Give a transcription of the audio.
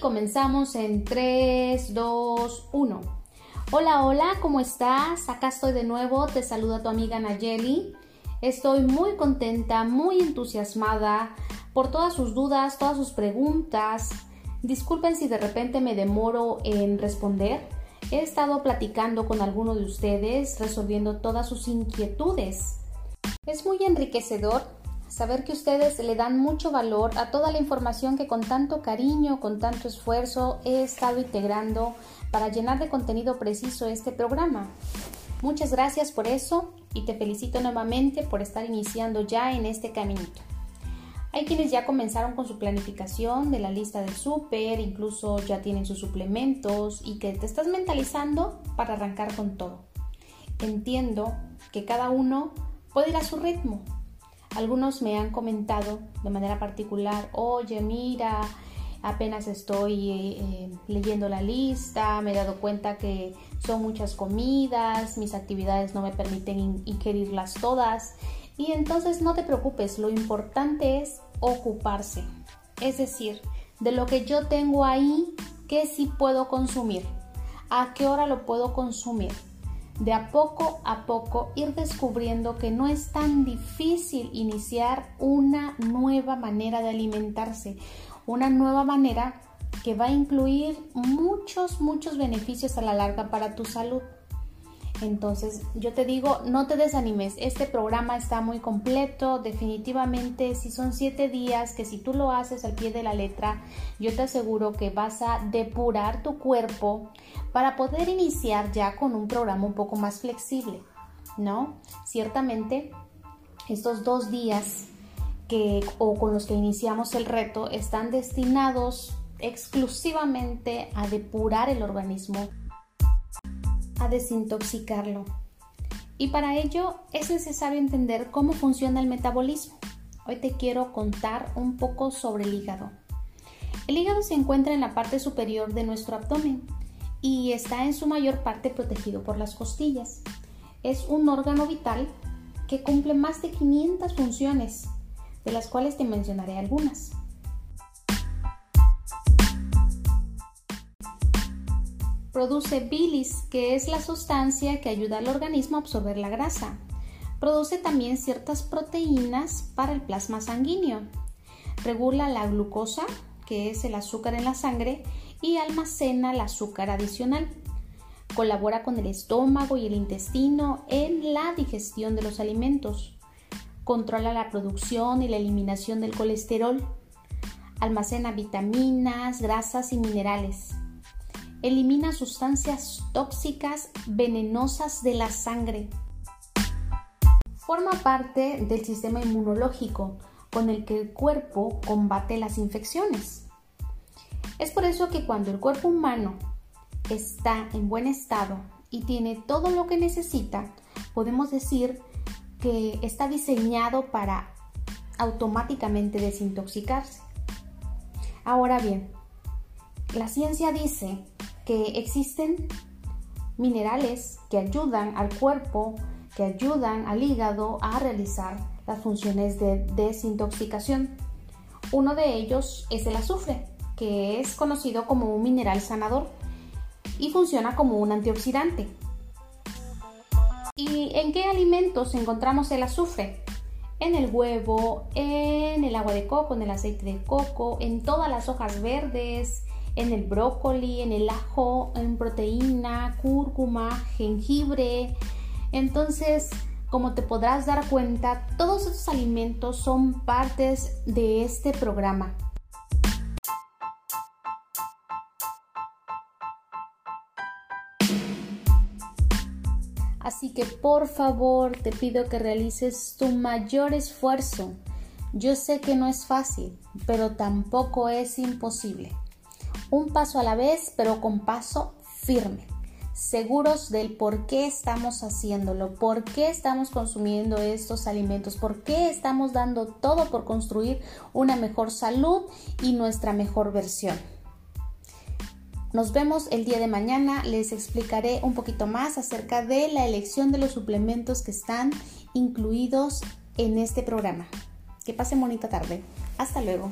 comenzamos en 3, 2, 1. Hola, hola, ¿cómo estás? Acá estoy de nuevo, te saluda tu amiga Nayeli. Estoy muy contenta, muy entusiasmada por todas sus dudas, todas sus preguntas. Disculpen si de repente me demoro en responder. He estado platicando con alguno de ustedes, resolviendo todas sus inquietudes. Es muy enriquecedor saber que ustedes le dan mucho valor a toda la información que con tanto cariño, con tanto esfuerzo he estado integrando para llenar de contenido preciso este programa. Muchas gracias por eso y te felicito nuevamente por estar iniciando ya en este caminito. Hay quienes ya comenzaron con su planificación de la lista del súper, incluso ya tienen sus suplementos y que te estás mentalizando para arrancar con todo. Entiendo que cada uno puede ir a su ritmo, algunos me han comentado de manera particular, oye, mira, apenas estoy eh, leyendo la lista, me he dado cuenta que son muchas comidas, mis actividades no me permiten ingerirlas todas. Y entonces no te preocupes, lo importante es ocuparse. Es decir, de lo que yo tengo ahí, ¿qué sí puedo consumir? ¿A qué hora lo puedo consumir? De a poco a poco ir descubriendo que no es tan difícil iniciar una nueva manera de alimentarse, una nueva manera que va a incluir muchos, muchos beneficios a la larga para tu salud. Entonces, yo te digo, no te desanimes, este programa está muy completo, definitivamente, si son siete días, que si tú lo haces al pie de la letra, yo te aseguro que vas a depurar tu cuerpo para poder iniciar ya con un programa un poco más flexible, ¿no? Ciertamente, estos dos días que o con los que iniciamos el reto están destinados exclusivamente a depurar el organismo a desintoxicarlo. Y para ello es necesario entender cómo funciona el metabolismo. Hoy te quiero contar un poco sobre el hígado. El hígado se encuentra en la parte superior de nuestro abdomen y está en su mayor parte protegido por las costillas. Es un órgano vital que cumple más de 500 funciones, de las cuales te mencionaré algunas. Produce bilis, que es la sustancia que ayuda al organismo a absorber la grasa. Produce también ciertas proteínas para el plasma sanguíneo. Regula la glucosa, que es el azúcar en la sangre, y almacena el azúcar adicional. Colabora con el estómago y el intestino en la digestión de los alimentos. Controla la producción y la eliminación del colesterol. Almacena vitaminas, grasas y minerales elimina sustancias tóxicas venenosas de la sangre. Forma parte del sistema inmunológico con el que el cuerpo combate las infecciones. Es por eso que cuando el cuerpo humano está en buen estado y tiene todo lo que necesita, podemos decir que está diseñado para automáticamente desintoxicarse. Ahora bien, la ciencia dice que existen minerales que ayudan al cuerpo, que ayudan al hígado a realizar las funciones de desintoxicación. Uno de ellos es el azufre, que es conocido como un mineral sanador y funciona como un antioxidante. ¿Y en qué alimentos encontramos el azufre? En el huevo, en el agua de coco, en el aceite de coco, en todas las hojas verdes, en el brócoli, en el ajo, en proteína, cúrcuma, jengibre. Entonces, como te podrás dar cuenta, todos estos alimentos son partes de este programa. Así que por favor te pido que realices tu mayor esfuerzo. Yo sé que no es fácil, pero tampoco es imposible un paso a la vez, pero con paso firme, seguros del por qué estamos haciéndolo, por qué estamos consumiendo estos alimentos, por qué estamos dando todo por construir una mejor salud y nuestra mejor versión. Nos vemos el día de mañana, les explicaré un poquito más acerca de la elección de los suplementos que están incluidos en este programa. Que pasen bonita tarde. Hasta luego.